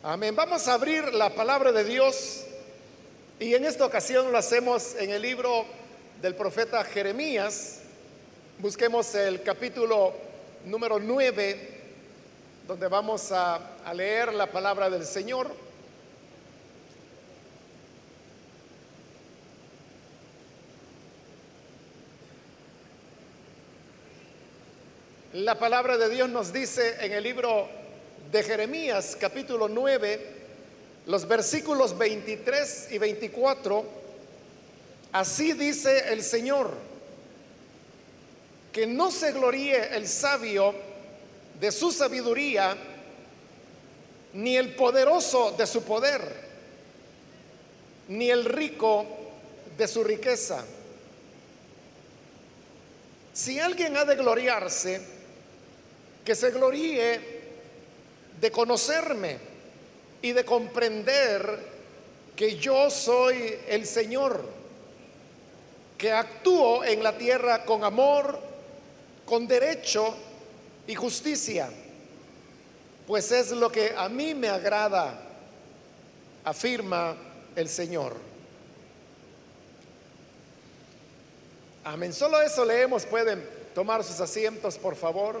Amén. Vamos a abrir la palabra de Dios y en esta ocasión lo hacemos en el libro del profeta Jeremías. Busquemos el capítulo número 9, donde vamos a, a leer la palabra del Señor. La palabra de Dios nos dice en el libro de Jeremías capítulo 9, los versículos 23 y 24, así dice el Señor, que no se gloríe el sabio de su sabiduría, ni el poderoso de su poder, ni el rico de su riqueza. Si alguien ha de gloriarse, que se gloríe de conocerme y de comprender que yo soy el Señor, que actúo en la tierra con amor, con derecho y justicia, pues es lo que a mí me agrada, afirma el Señor. Amén. Solo eso leemos. Pueden tomar sus asientos, por favor.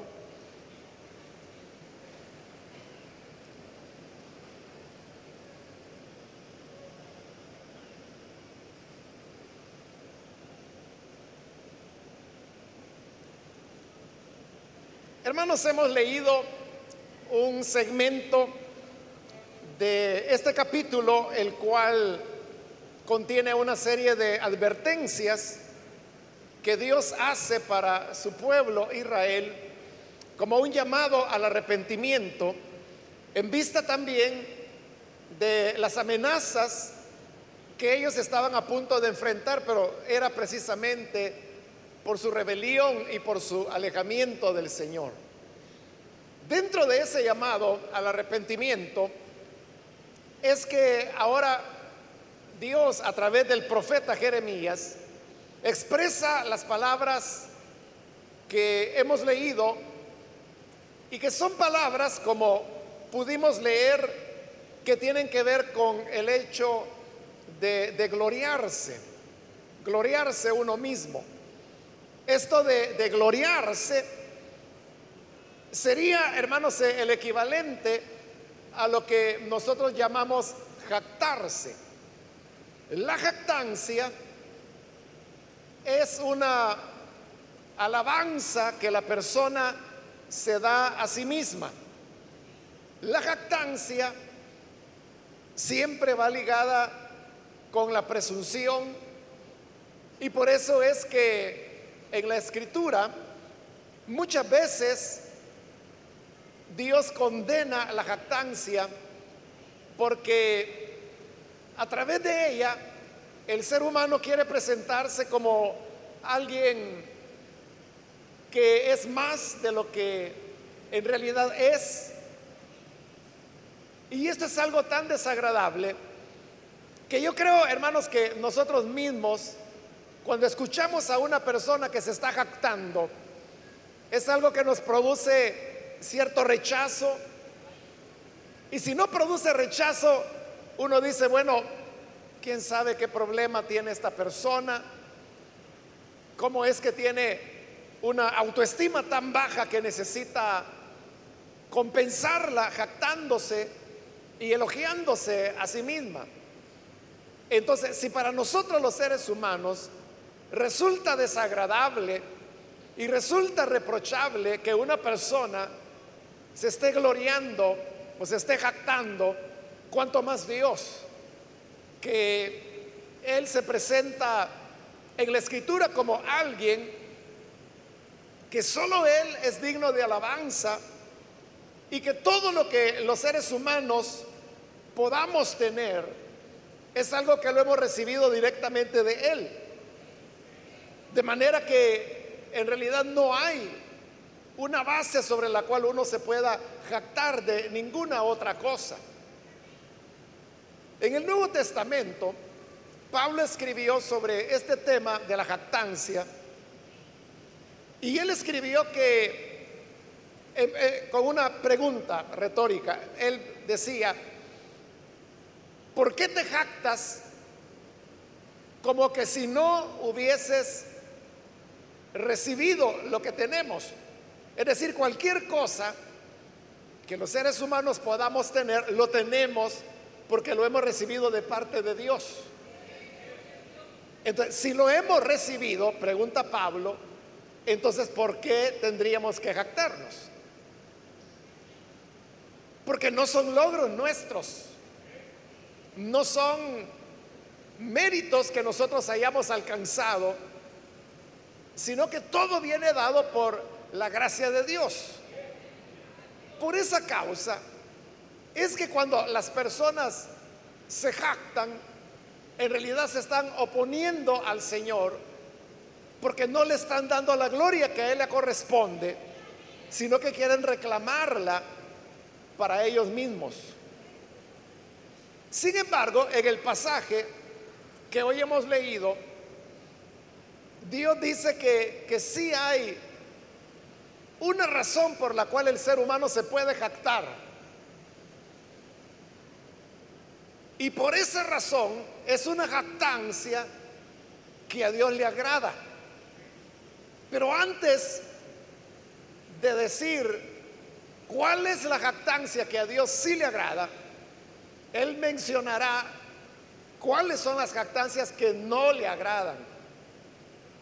Hermanos, hemos leído un segmento de este capítulo, el cual contiene una serie de advertencias que Dios hace para su pueblo Israel como un llamado al arrepentimiento, en vista también de las amenazas que ellos estaban a punto de enfrentar, pero era precisamente por su rebelión y por su alejamiento del Señor. Dentro de ese llamado al arrepentimiento es que ahora Dios a través del profeta Jeremías expresa las palabras que hemos leído y que son palabras como pudimos leer que tienen que ver con el hecho de, gloriarse, gloriarse uno mismo. Esto de, gloriarse sería, hermanos, el equivalente a lo que nosotros llamamos jactarse. La jactancia es una alabanza que la persona se da a sí misma. La jactancia siempre va ligada con la presunción y por eso es que en la escritura, muchas veces Dios condena la jactancia porque a través de ella el ser humano quiere presentarse como alguien que es más de lo que en realidad es. Y esto es algo tan desagradable que yo creo, hermanos, que nosotros mismos cuando escuchamos a una persona que se está jactando, es algo que nos produce cierto rechazo. Y si no produce rechazo, uno dice, bueno, ¿quién sabe qué problema tiene esta persona? ¿Cómo es que tiene una autoestima tan baja que necesita compensarla jactándose y elogiándose a sí misma? Entonces, si para nosotros los seres humanos resulta desagradable y resulta reprochable que una persona se esté gloriando o se esté jactando, cuanto más Dios, que Él se presenta en la escritura como alguien que solo Él es digno de alabanza y que todo lo que los seres humanos podamos tener es algo que lo hemos recibido directamente de Él. De manera que en realidad no hay una base sobre la cual uno se pueda jactar de ninguna otra cosa. En el Nuevo Testamento, Pablo escribió sobre este tema de la jactancia y él escribió que eh, eh, con una pregunta retórica, él decía, ¿por qué te jactas como que si no hubieses recibido lo que tenemos? Es decir, cualquier cosa que los seres humanos podamos tener, lo tenemos porque lo hemos recibido de parte de Dios. Entonces, si lo hemos recibido, pregunta Pablo, entonces ¿por qué tendríamos que jactarnos? Porque no son logros nuestros, no son méritos que nosotros hayamos alcanzado, sino que todo viene dado por la gracia de Dios. Por esa causa es que cuando las personas se jactan, en realidad se están oponiendo al Señor porque no le están dando la gloria que a Él le corresponde, sino que quieren reclamarla para ellos mismos. Sin embargo, en el pasaje que hoy hemos leído, Dios dice que, que sí hay una razón por la cual el ser humano se puede jactar. Y por esa razón es una jactancia que a Dios le agrada. Pero antes de decir cuál es la jactancia que a Dios sí le agrada, Él mencionará cuáles son las jactancias que no le agradan.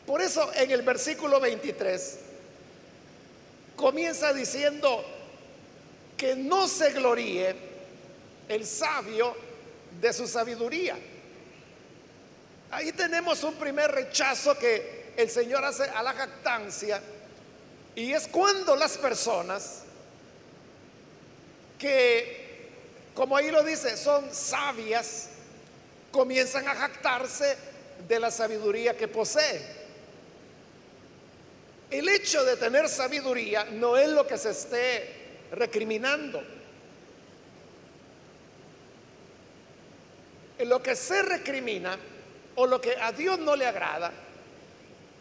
Por eso en el versículo 23 comienza diciendo que no se gloríe el sabio de su sabiduría. Ahí tenemos un primer rechazo que el Señor hace a la jactancia y es cuando las personas que, como ahí lo dice, son sabias, comienzan a jactarse de la sabiduría que poseen. El hecho de tener sabiduría no es lo que se esté recriminando. Lo que se recrimina o lo que a Dios no le agrada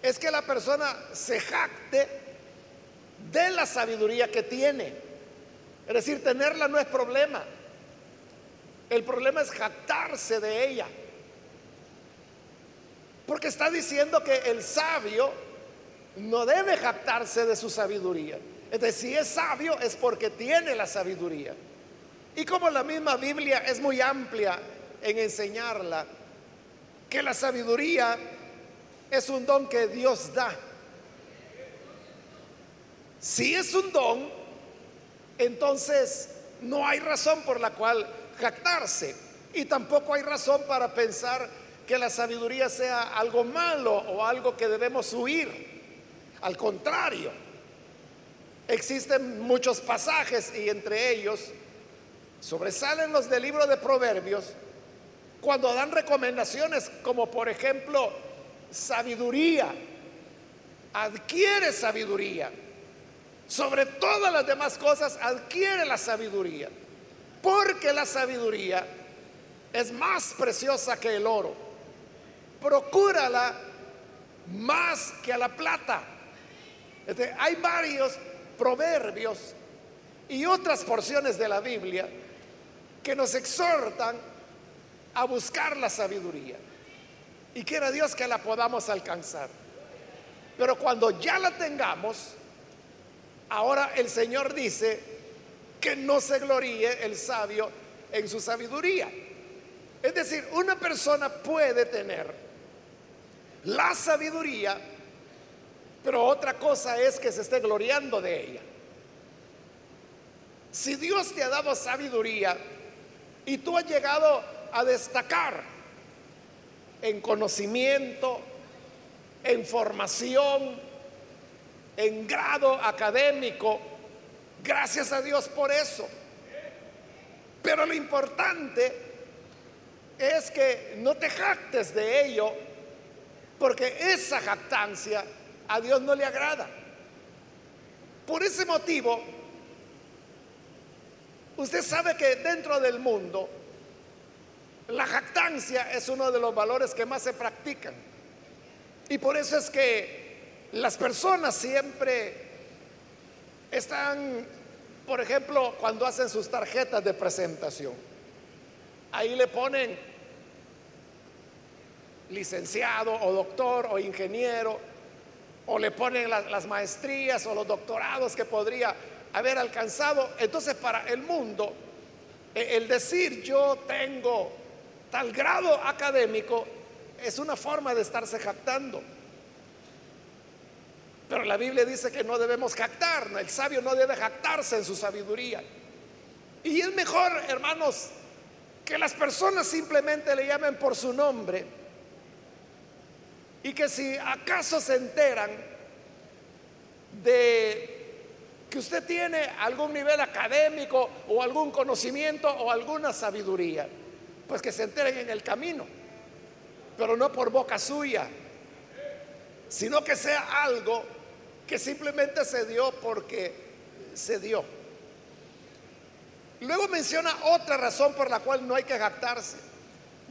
es que la persona se jacte de la sabiduría que tiene. Es decir, tenerla no es problema. El problema es jactarse de ella. Porque está diciendo que el sabio no debe jactarse de su sabiduría. Entonces, si es sabio es porque tiene la sabiduría. Y como la misma Biblia es muy amplia en enseñarla, que la sabiduría es un don que Dios da. Si es un don, entonces no hay razón por la cual jactarse. Y tampoco hay razón para pensar que la sabiduría sea algo malo o algo que debemos huir. Al contrario, existen muchos pasajes y entre ellos sobresalen los del libro de Proverbios cuando dan recomendaciones como por ejemplo sabiduría, adquiere sabiduría. Sobre todas las demás cosas adquiere la sabiduría, porque la sabiduría es más preciosa que el oro. Procúrala más que a la plata este, hay varios proverbios y otras porciones de la Biblia que nos exhortan a buscar la sabiduría. Y quiera Dios que la podamos alcanzar. Pero cuando ya la tengamos, ahora el Señor dice que no se gloríe el sabio en su sabiduría. Es decir, una persona puede tener la sabiduría pero otra cosa es que se esté gloriando de ella. Si Dios te ha dado sabiduría y tú has llegado a destacar en conocimiento, en formación, en grado académico, gracias a Dios por eso. Pero lo importante es que no te jactes de ello, porque esa jactancia a Dios no le agrada. Por ese motivo, usted sabe que dentro del mundo la jactancia es uno de los valores que más se practican. Y por eso es que las personas siempre están, por ejemplo, cuando hacen sus tarjetas de presentación. ahí le ponen licenciado o doctor o ingeniero, o le ponen las maestrías o los doctorados que podría haber alcanzado. Entonces para el mundo, e, el decir yo tengo tal grado académico es una forma de estarse jactando. Pero la Biblia dice que no debemos jactar, el sabio no debe jactarse en su sabiduría. Y es mejor, hermanos, que las personas simplemente le llamen por su nombre y que si acaso se enteran de que usted tiene algún nivel académico o algún conocimiento o alguna sabiduría, pues que se enteren en el camino, pero no por boca suya, sino que sea algo que simplemente se dio porque se dio. Luego menciona otra razón por la cual no hay que jactarse.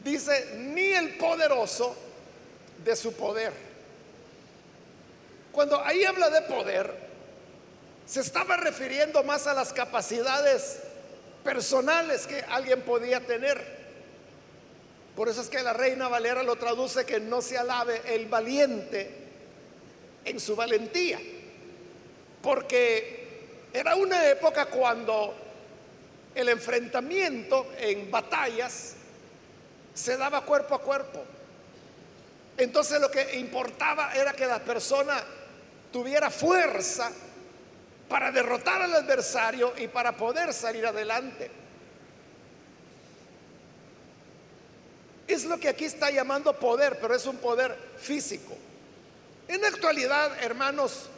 Dice, ni el poderoso de su poder. Cuando ahí habla de poder, se estaba refiriendo más a las capacidades personales que alguien podía tener. Por eso es que la reina Valera lo traduce que no se alabe el valiente en su valentía. Porque era una época cuando el enfrentamiento en batallas se daba cuerpo a cuerpo. Entonces lo que importaba era que la persona tuviera fuerza para derrotar al adversario y para poder salir adelante. Es lo que aquí está llamando poder, pero es un poder físico. En la actualidad, hermanos,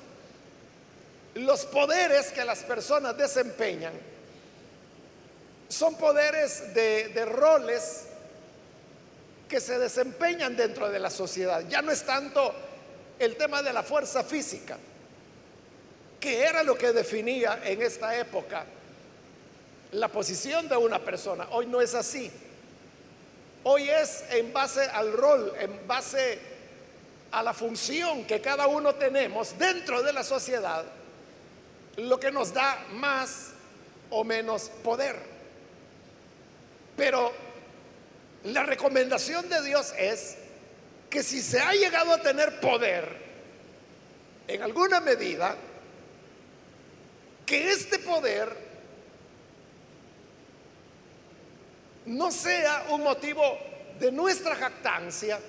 los poderes que las personas desempeñan son poderes de, de roles que se desempeñan dentro de la sociedad. Ya no es tanto el tema de la fuerza física, que era lo que definía en esta época la posición de una persona. Hoy no es así. Hoy es en base al rol, en base a la función que cada uno tenemos dentro de la sociedad, lo que nos da más o menos poder. Pero la recomendación de Dios es que si se ha llegado a tener poder, en alguna medida, que este poder no sea un motivo de nuestra jactancia,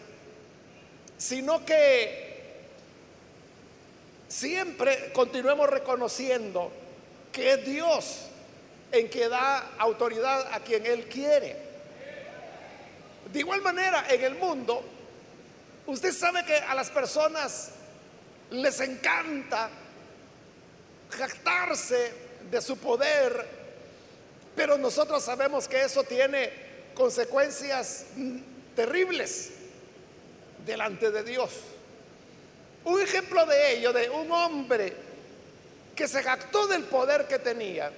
sino que siempre continuemos reconociendo que es Dios en que da autoridad a quien Él quiere. De igual manera, en el mundo, usted sabe que a las personas les encanta jactarse de su poder, pero nosotros sabemos que eso tiene consecuencias terribles delante de Dios. Un ejemplo de ello, de un hombre que se jactó del poder que tenía,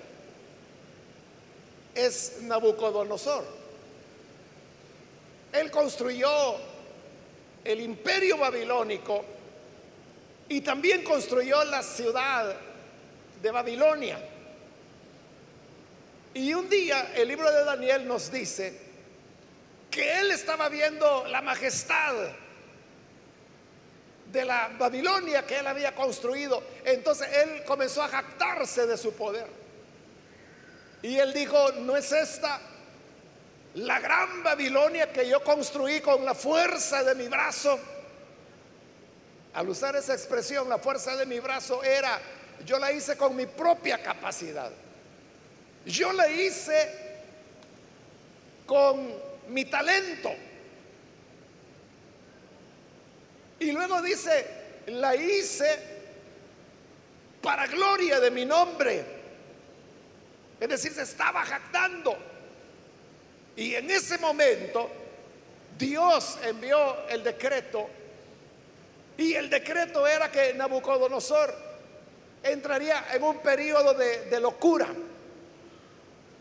es Nabucodonosor. Construyó el imperio babilónico y también construyó la ciudad de Babilonia. Y un día el libro de Daniel nos dice que él estaba viendo la majestad de la Babilonia que él había construido. Entonces él comenzó a jactarse de su poder. Y él dijo, no es esta la gran Babilonia que yo construí con la fuerza de mi brazo. Al usar esa expresión, la fuerza de mi brazo era, yo la hice con mi propia capacidad. Yo la hice con mi talento. Y luego dice, la hice para gloria de mi nombre. Es decir, se estaba jactando. Y en ese momento Dios envió el decreto y el decreto era que Nabucodonosor entraría en un periodo de, locura.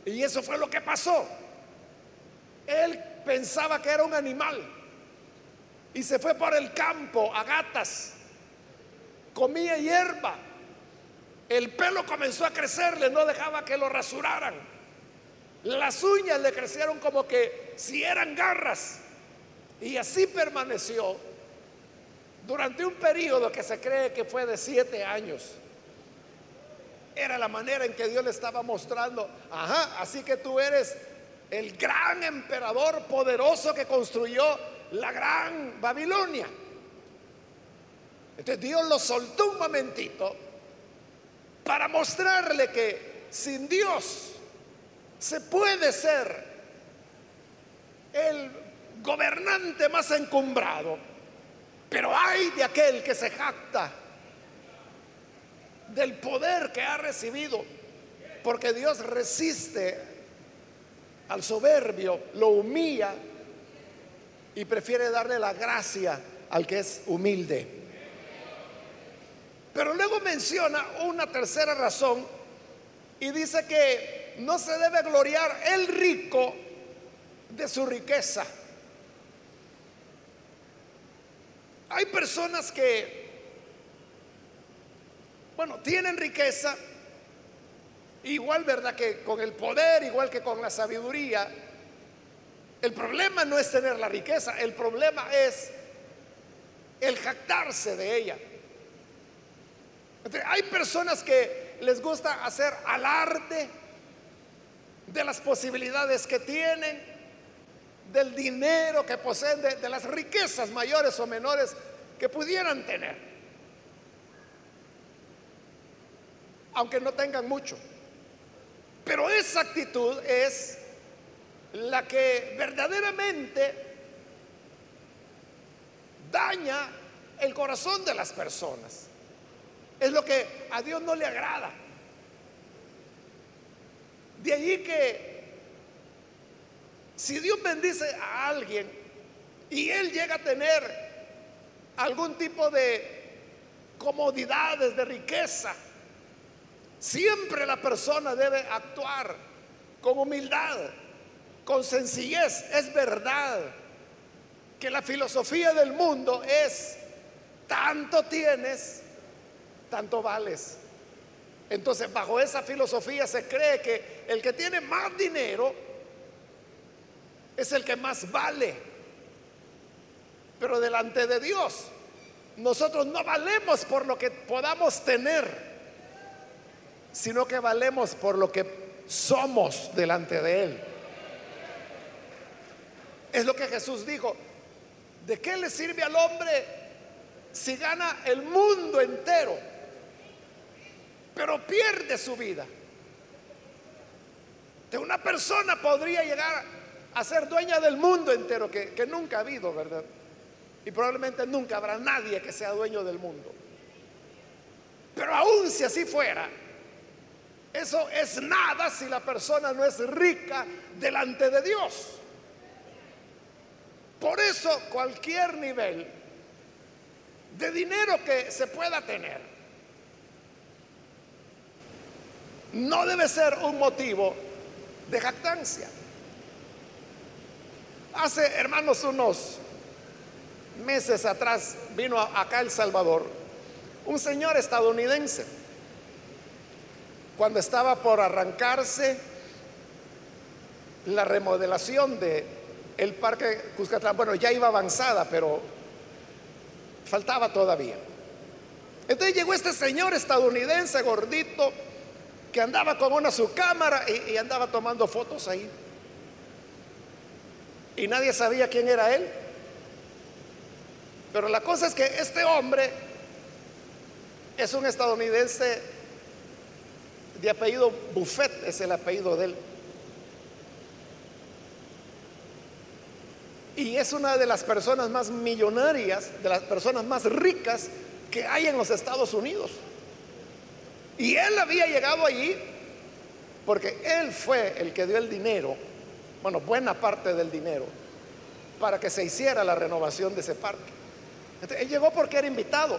Y eso fue lo que pasó. Él pensaba que era un animal y se fue por el campo a gatas. Comía hierba. El pelo comenzó a crecerle, no dejaba que lo rasuraran. Las uñas le crecieron como que si eran garras. Y así permaneció durante un periodo que se cree que fue de siete años. Era la manera en que Dios le estaba mostrando, ajá, así que tú eres el gran emperador poderoso que construyó la gran Babilonia. Entonces Dios lo soltó un momentito para mostrarle que sin Dios se puede ser el gobernante más encumbrado, pero hay de aquel que se jacta del poder que ha recibido, porque Dios resiste al soberbio, lo humilla y prefiere darle la gracia al que es humilde. Pero luego menciona una tercera razón y dice que no se debe gloriar el rico de su riqueza. Hay personas que, bueno, tienen riqueza, igual, ¿verdad? Que con el poder, igual que con la sabiduría. El problema no es tener la riqueza, el problema es el jactarse de ella hay personas que les gusta hacer alarde de las posibilidades que tienen, del dinero que poseen, de, las riquezas mayores o menores que pudieran tener, aunque no tengan mucho. Pero esa actitud es la que verdaderamente daña el corazón de las personas. Es lo que a Dios no le agrada. De allí que si Dios bendice a alguien y él llega a tener algún tipo de comodidades, de riqueza, siempre la persona debe actuar con humildad, con sencillez. Es verdad que la filosofía del mundo es, tanto tienes, tanto vales. Entonces, bajo esa filosofía se cree que el que tiene más dinero es el que más vale. Pero delante de Dios, nosotros no valemos por lo que podamos tener, sino que valemos por lo que somos delante de Él. Es lo que Jesús dijo. ¿De qué le sirve al hombre si gana el mundo entero? Pero pierde su vida. De una persona podría llegar a ser dueña del mundo entero, que, que nunca ha habido, ¿verdad? Y probablemente nunca habrá nadie que sea dueño del mundo. Pero aún si así fuera, eso es nada si la persona no es rica delante de Dios. Por eso cualquier nivel de dinero que se pueda tener, no debe ser un motivo de jactancia. Hace, hermanos, unos meses atrás vino acá El Salvador un señor estadounidense. Cuando estaba por arrancarse la remodelación de el parque Cuscatlán, bueno, ya iba avanzada, pero faltaba todavía. Entonces llegó este señor estadounidense gordito, que andaba con una su cámara y, andaba tomando fotos ahí. Y nadie sabía quién era él. Pero la cosa es que este hombre es un estadounidense de apellido Buffett, es el apellido de él. Y es una de las personas más millonarias, de las personas más ricas que hay en los Estados Unidos. Y él había llegado allí porque él fue el que dio el dinero, bueno, buena parte del dinero, para que se hiciera la renovación de ese parque. él llegó porque era invitado,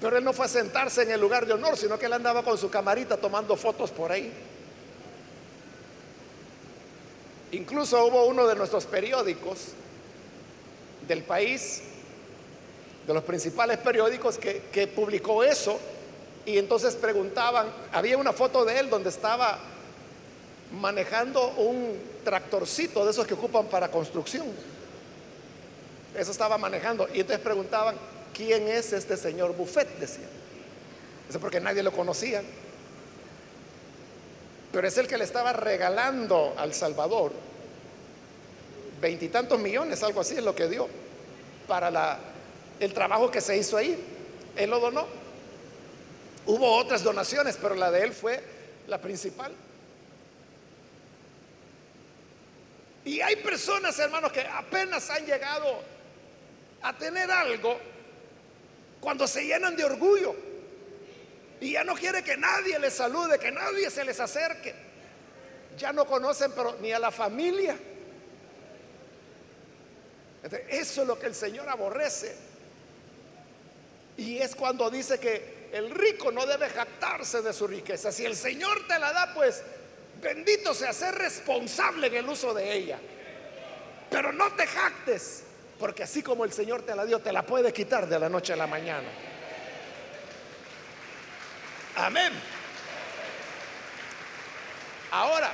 pero él no fue a sentarse en el lugar de honor, sino que él andaba con su camarita tomando fotos por ahí. Incluso hubo uno de nuestros periódicos del país, de los principales periódicos, que, publicó eso y entonces preguntaban, había una foto de él donde estaba manejando un tractorcito de esos que ocupan para construcción. Eso estaba manejando. Y entonces preguntaban, ¿quién es este señor Buffet? Decían. Eso porque nadie lo conocía. Pero es el que le estaba regalando al Salvador veintitantos millones, algo así es lo que dio para el trabajo que se hizo ahí. Él lo donó. Hubo otras donaciones, pero la de él fue la principal. Y hay personas, hermanos, que apenas han llegado a tener algo cuando se llenan de orgullo y ya no quiere que nadie les salude, que nadie se les acerque. Ya no conocen pero ni a la familia. Eso es lo que el Señor aborrece. Y es cuando dice que el rico no debe jactarse de su riqueza. Si el Señor te la da, pues bendito sea ser responsable en el uso de ella. Pero no te jactes, porque así como el Señor te la dio, te la puede quitar de la noche a la mañana. Amén. Ahora,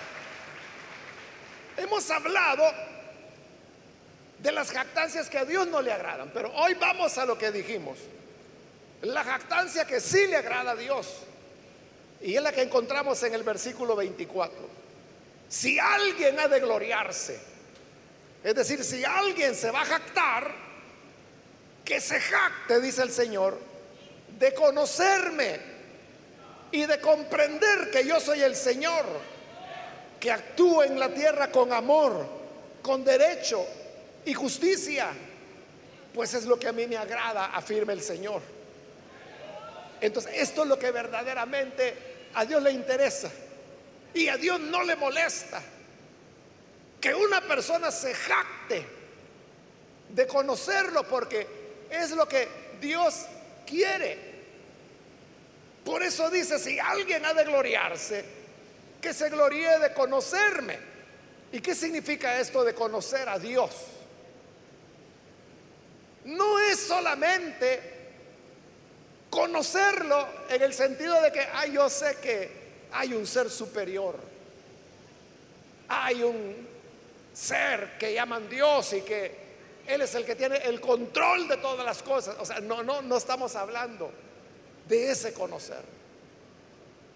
hemos hablado de las jactancias que a Dios no le agradan. Pero hoy vamos a lo que dijimos. La jactancia que sí le agrada a Dios. Y es la que encontramos en el versículo 24. Si alguien ha de gloriarse, es decir, si alguien se va a jactar, que se jacte, dice el Señor, de conocerme y de comprender que yo soy el Señor, que actúo en la tierra con amor, con derecho y justicia, pues es lo que a mí me agrada, afirma el Señor. Entonces, esto es lo que verdaderamente a Dios le interesa. Y a Dios no le molesta que una persona se jacte de conocerlo porque es lo que Dios quiere. Por eso dice, si alguien ha de gloriarse, que se gloríe de conocerme. ¿Y qué significa esto de conocer a Dios? no es solamente conocerlo en el sentido de que, yo sé que hay un ser superior, hay un ser que llaman Dios y que Él es el que tiene el control de todas las cosas. O sea, no, no, no estamos hablando de ese conocer,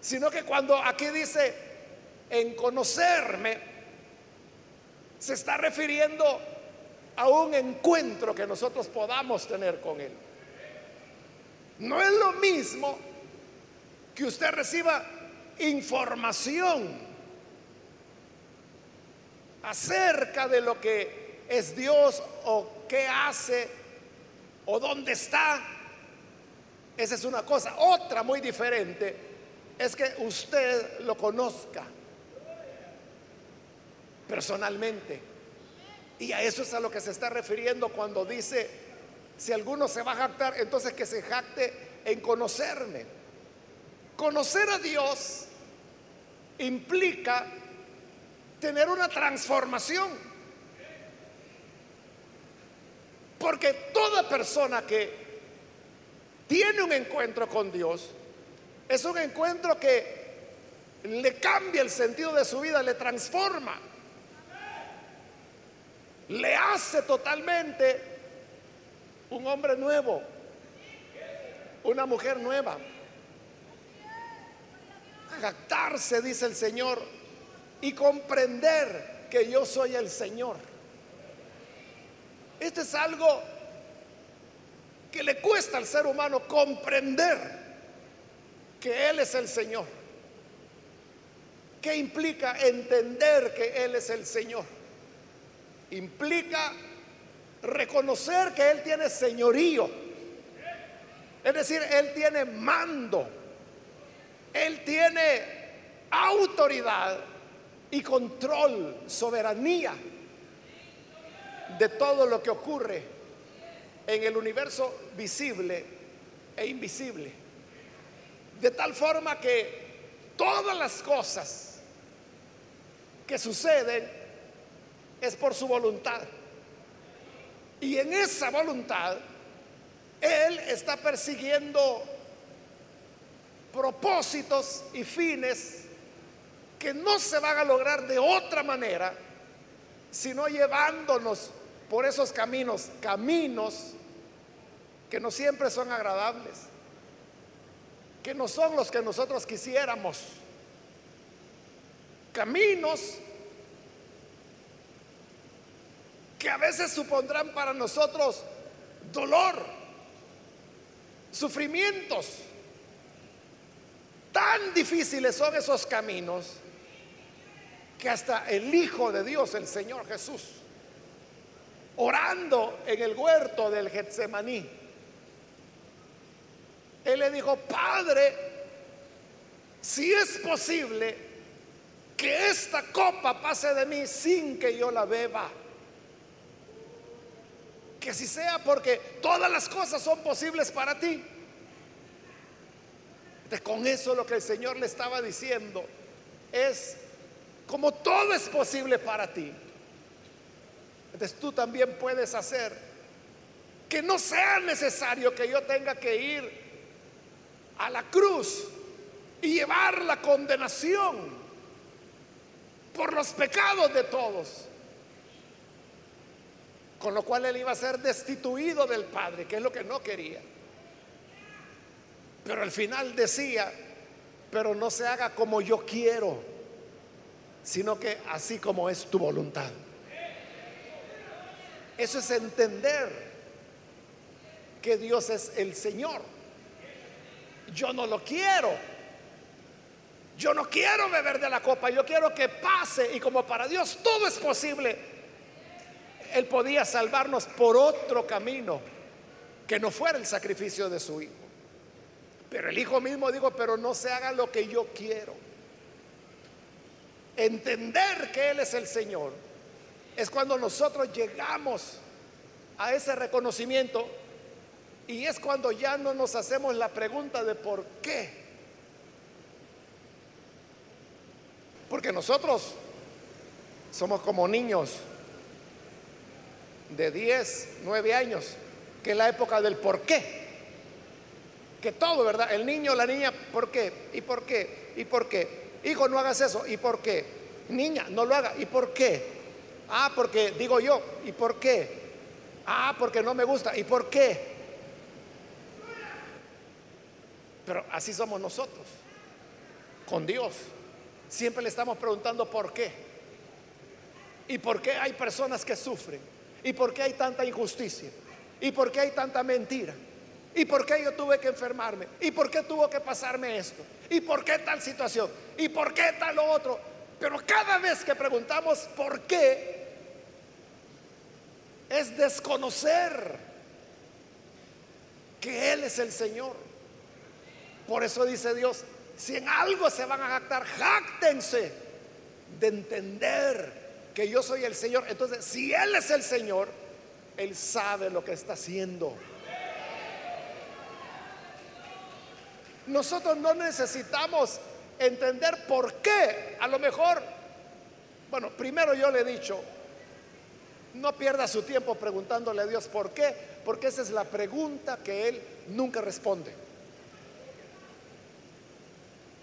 sino que cuando aquí dice en conocerme, se está refiriendo a un encuentro que nosotros podamos tener con Él. No es lo mismo que usted reciba información acerca de lo que es Dios o qué hace o dónde está. Esa es una cosa. Otra muy diferente es que usted lo conozca personalmente. Y a eso es a lo que se está refiriendo cuando dice, si alguno se va a jactar, entonces que se jacte en conocerme. Conocer a Dios implica tener una transformación. Porque toda persona que tiene un encuentro con Dios es un encuentro que le cambia el sentido de su vida, le transforma le hace totalmente un hombre nuevo, una mujer nueva. Jactarse, dice el Señor, y comprender que yo soy el Señor. Esto es algo que le cuesta al ser humano comprender que Él es el Señor. ¿Qué implica entender que Él es el Señor? implica reconocer que Él tiene señorío. Es decir, Él tiene mando. Él tiene autoridad y control, soberanía de todo lo que ocurre en el universo visible e invisible. De tal forma que todas las cosas que suceden es por su voluntad. Y en esa voluntad, Él está persiguiendo propósitos y fines que no se van a lograr de otra manera, sino llevándonos por esos caminos, caminos que no siempre son agradables, que no son los que nosotros quisiéramos, caminos que a veces supondrán para nosotros dolor, sufrimientos. Tan difíciles son esos caminos que hasta el Hijo de Dios, el Señor Jesús, orando en el huerto del Getsemaní, él le dijo, Padre, si es posible que esta copa pase de mí sin que yo la beba. Que si sea porque todas las cosas son posibles para ti. De con eso lo que el Señor le estaba diciendo es, como todo es posible para ti, entonces tú también puedes hacer que no sea necesario que yo tenga que ir a la cruz y llevar la condenación por los pecados de todos. Con lo cual él iba a ser destituido del Padre, que es lo que no quería. Pero al final decía, pero no se haga como yo quiero, sino que así como es tu voluntad. Eso es entender que Dios es el Señor yo no lo quiero. Yo no quiero beber de la copa, yo quiero que pase. Y como para Dios todo es posible, Él podía salvarnos por otro camino que no fuera el sacrificio de su Hijo. Pero el Hijo mismo dijo, pero no se haga lo que yo quiero. Entender que Él es el Señor es cuando nosotros llegamos a ese reconocimiento y es cuando ya no nos hacemos la pregunta de por qué. Porque nosotros somos como niños de 10, 9 años, que es la época del por qué. Que todo, ¿verdad? El niño, la niña, ¿por qué? ¿Y por qué? ¿Y por qué? Hijo, no hagas eso. ¿Y por qué? Niña, no lo haga. ¿Y por qué? Ah, porque digo yo. ¿Y por qué? Ah, porque no me gusta. ¿Y por qué? Pero así somos nosotros, con Dios. Siempre le estamos preguntando por qué. ¿Y por qué hay personas que sufren? ¿Y por qué hay tanta injusticia? ¿Y por qué hay tanta mentira? ¿Y por qué yo tuve que enfermarme? ¿Y por qué tuvo que pasarme esto? ¿Y por qué tal situación? ¿Y por qué tal otro? Pero cada vez que preguntamos por qué, es desconocer que Él es el Señor. Por eso dice Dios, si en algo se van a jactar, jáctense de entender que yo soy el Señor. Entonces, si Él es el Señor, Él sabe lo que está haciendo. Nosotros no necesitamos entender por qué. A lo mejor, bueno, primero yo le he dicho, no pierda su tiempo preguntándole a Dios por qué, porque esa es la pregunta que Él nunca responde.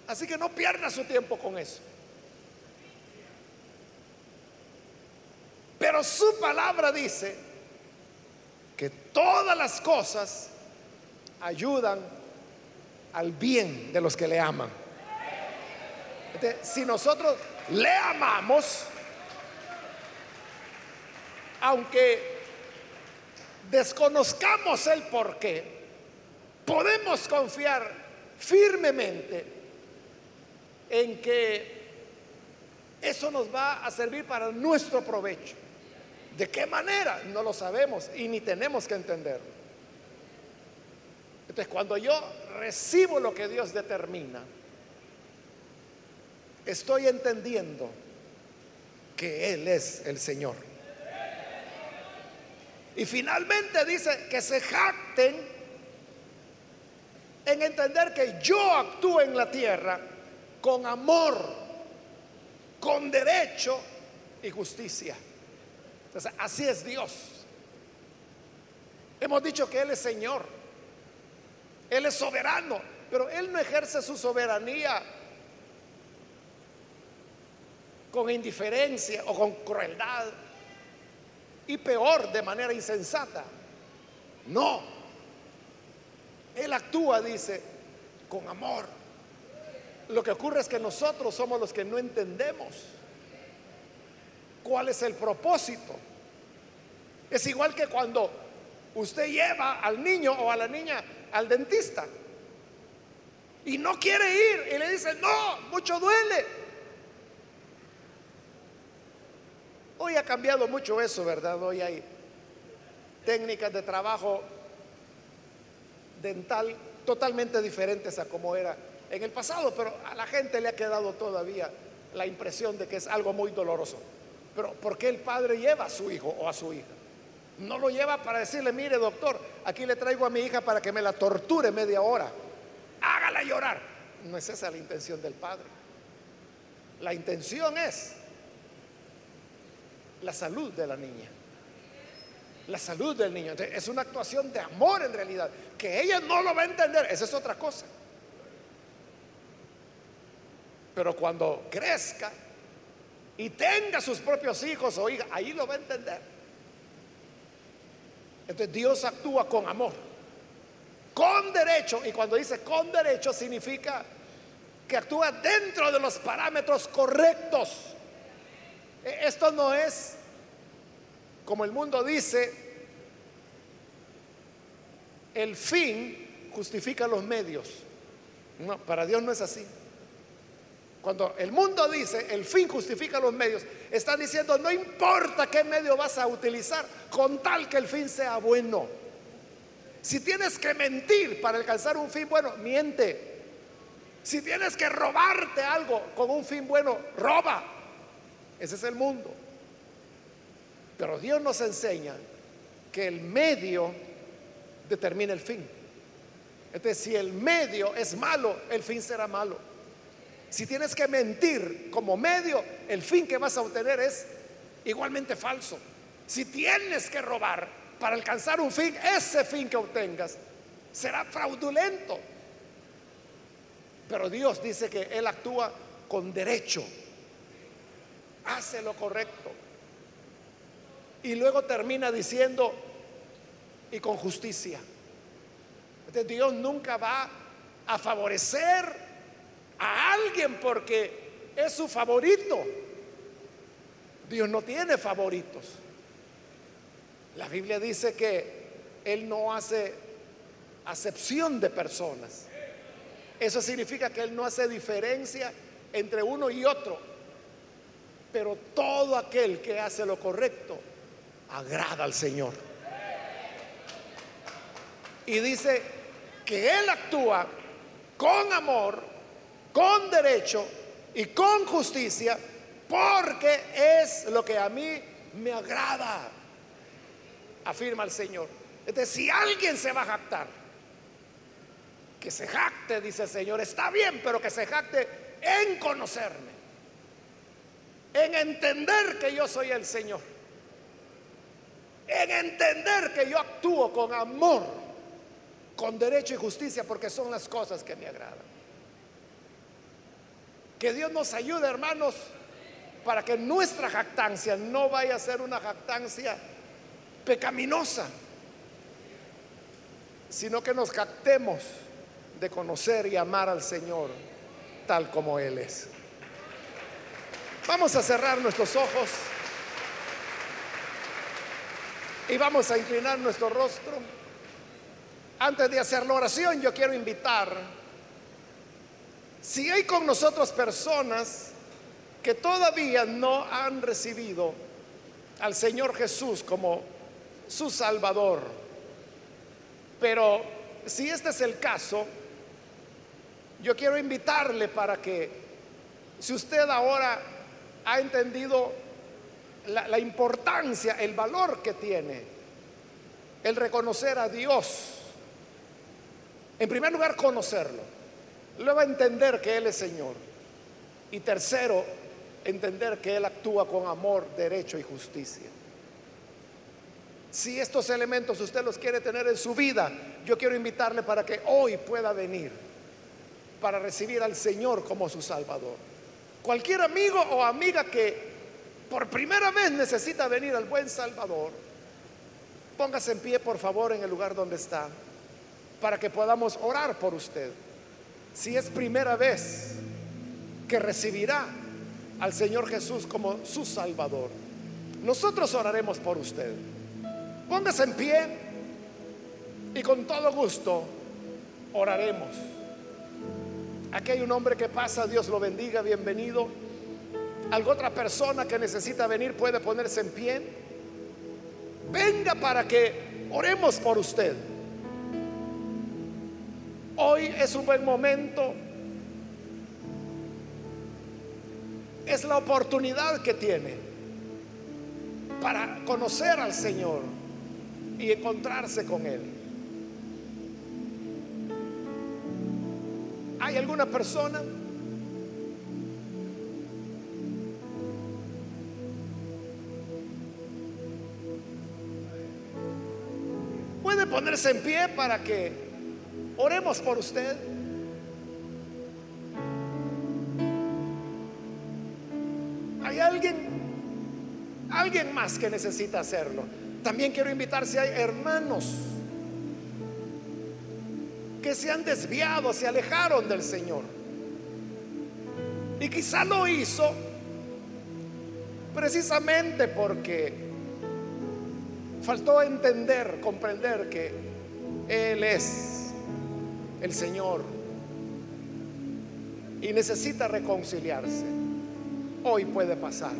Así que no pierda su tiempo con eso. Pero su palabra dice que todas las cosas ayudan al bien de los que le aman. si nosotros le amamos, aunque desconozcamos el por qué, podemos confiar firmemente en que eso nos va a servir para nuestro provecho. ¿De qué manera? No lo sabemos y ni tenemos que entenderlo. Entonces, cuando yo recibo lo que Dios determina, estoy entendiendo que Él es el Señor. Y finalmente dice que se jacten en entender que yo actúo en la tierra con amor, con derecho y justicia. Así es Dios. Hemos dicho que Él es Señor, Él es soberano, pero Él no ejerce su soberanía con indiferencia o con crueldad y peor, de manera insensata. No. Él actúa, dice, con amor. Lo que ocurre es que nosotros somos los que no entendemos cuál es el propósito. Es igual que cuando usted lleva al niño o a la niña al dentista y no quiere ir y le dice, no, mucho duele. Hoy ha cambiado mucho eso, ¿verdad? Hoy hay técnicas de trabajo dental totalmente diferentes a como era en el pasado, pero a la gente le ha quedado todavía la impresión de que es algo muy doloroso. Pero ¿por qué el padre lleva a su hijo o a su hija? No lo lleva para decirle, mire doctor, aquí le traigo a mi hija para que me la torture media hora. Hágala llorar. No es esa la intención del padre. La intención es la salud de la niña. La salud del niño. es una actuación de amor en realidad. Que ella no lo va a entender, esa es otra cosa. Pero cuando crezca y tenga sus propios hijos o hijas, ahí lo va a entender. Entonces Dios actúa con amor, con derecho, y cuando dice con derecho significa que actúa dentro de los parámetros correctos. E, esto no es, como el mundo dice, el fin justifica los medios. No, para Dios no es así. Cuando el mundo dice el fin justifica los medios, está diciendo no importa qué medio vas a utilizar con tal que el fin sea bueno. Si tienes que mentir para alcanzar un fin bueno, miente. Si tienes que robarte algo con un fin bueno, roba. Ese es el mundo. Pero Dios nos enseña que el medio determina el fin. Entonces, si el medio es malo, el fin será malo. Si tienes que mentir como medio, el fin que vas a obtener es igualmente falso. Si tienes que robar para alcanzar un fin, ese fin que obtengas será fraudulento. Pero Dios dice que Él actúa con derecho, hace lo correcto. Y luego termina diciendo, y con justicia. Entonces Dios nunca va a favorecer a alguien porque es su favorito. Dios no tiene favoritos. La Biblia dice que Él no hace acepción de personas. Eso significa que Él no hace diferencia entre uno y otro. Pero todo aquel que hace lo correcto agrada al Señor. Y dice que Él actúa con amor con derecho y con justicia, porque es lo que a mí me agrada, afirma el Señor. Entonces, si alguien se va a jactar, que se jacte, dice el Señor, está bien, pero que se jacte en conocerme, en entender que yo soy el Señor, en entender que yo actúo con amor, con derecho y justicia, porque son las cosas que me agradan. Que Dios nos ayude, hermanos, para que nuestra jactancia no vaya a ser una jactancia pecaminosa, sino que nos jactemos de conocer y amar al Señor tal como Él es. Vamos a cerrar nuestros ojos y vamos a inclinar nuestro rostro. Antes de hacer la oración, yo quiero invitar si hay con nosotros personas que todavía no han recibido al Señor Jesús como su Salvador, pero si este es el caso, yo quiero invitarle para que, si usted ahora ha entendido la, la, importancia, el valor que tiene el reconocer a Dios, en primer lugar conocerlo, Luego entender que Él es Señor. Y tercero, entender que Él actúa con amor, derecho y justicia. Si estos elementos usted los quiere tener en su vida, yo quiero invitarle para que hoy pueda venir, para recibir al Señor como su Salvador. Cualquier amigo o amiga que por primera vez necesita venir al buen Salvador, póngase en pie por favor en el lugar donde está para que podamos orar por usted. Si es primera vez que recibirá al Señor Jesús como su Salvador, nosotros oraremos por usted. Póngase en pie y con todo gusto oraremos. Aquí hay un hombre que pasa, Dios lo bendiga, bienvenido. Algo otra persona que necesita venir puede ponerse en pie. Venga para que oremos por usted. Hoy es un buen momento. Es la oportunidad que tiene para conocer al Señor y encontrarse con Él. ¿Hay alguna persona? Puede ponerse en pie para que oremos por usted. ¿Hay alguien? Alguien más que necesita hacerlo. También quiero invitar si hay hermanos que se han desviado, se alejaron del Señor. Y quizá lo hizo precisamente porque faltó entender, comprender que Él es el Señor y necesita reconciliarse. Hoy puede pasar.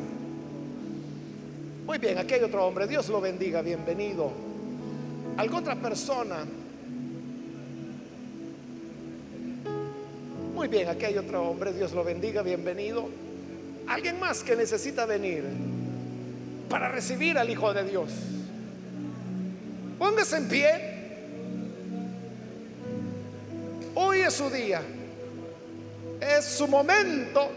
Muy bien, aquí hay otro hombre. Dios lo bendiga, bienvenido. Alguna otra persona Muy bien, aquí hay otro hombre, Dios lo bendiga, bienvenido. Alguien más que necesita venir para recibir al Hijo de Dios. Póngase en pie. Es su día. Es su momento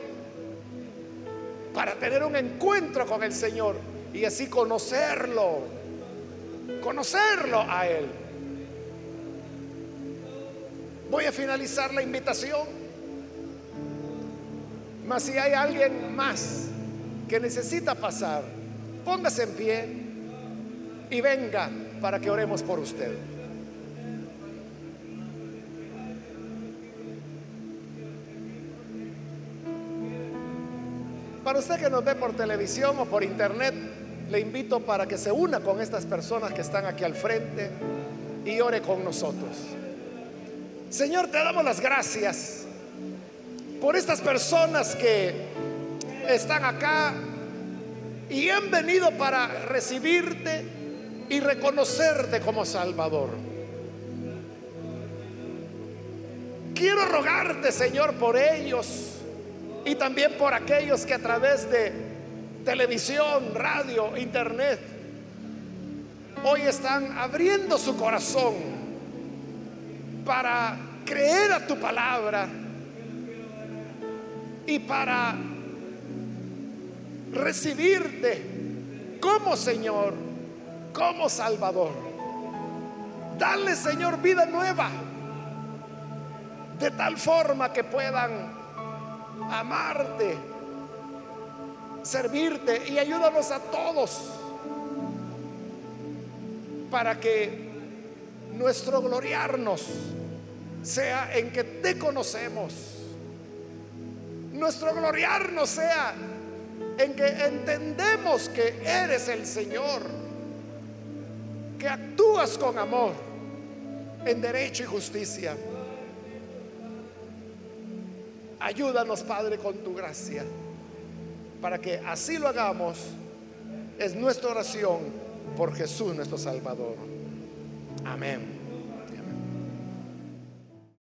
para tener un encuentro con el Señor y así conocerlo. Conocerlo a Él. Voy a finalizar la invitación. Mas si hay alguien más que necesita pasar, póngase en pie y venga para que oremos por usted. Para usted que nos ve por televisión o por internet, le invito para que se una con estas personas que están aquí al frente y ore con nosotros. Señor, te damos las gracias por estas personas que están acá y han venido para recibirte y reconocerte como Salvador. Quiero rogarte, Señor, por ellos y también por aquellos que a través de televisión, radio, internet, hoy están abriendo su corazón para creer a tu palabra y para recibirte como Señor, como Salvador. Dale, Señor, vida nueva, de tal forma que puedan amarte, servirte y ayúdanos a todos para que nuestro gloriarnos sea en que te conocemos nuestro gloriarnos sea en que entendemos que eres el Señor, que actúas con amor, en derecho y justicia. Ayúdanos, Padre, con tu gracia, para que así lo hagamos. Es nuestra oración por Jesús nuestro Salvador. Amén.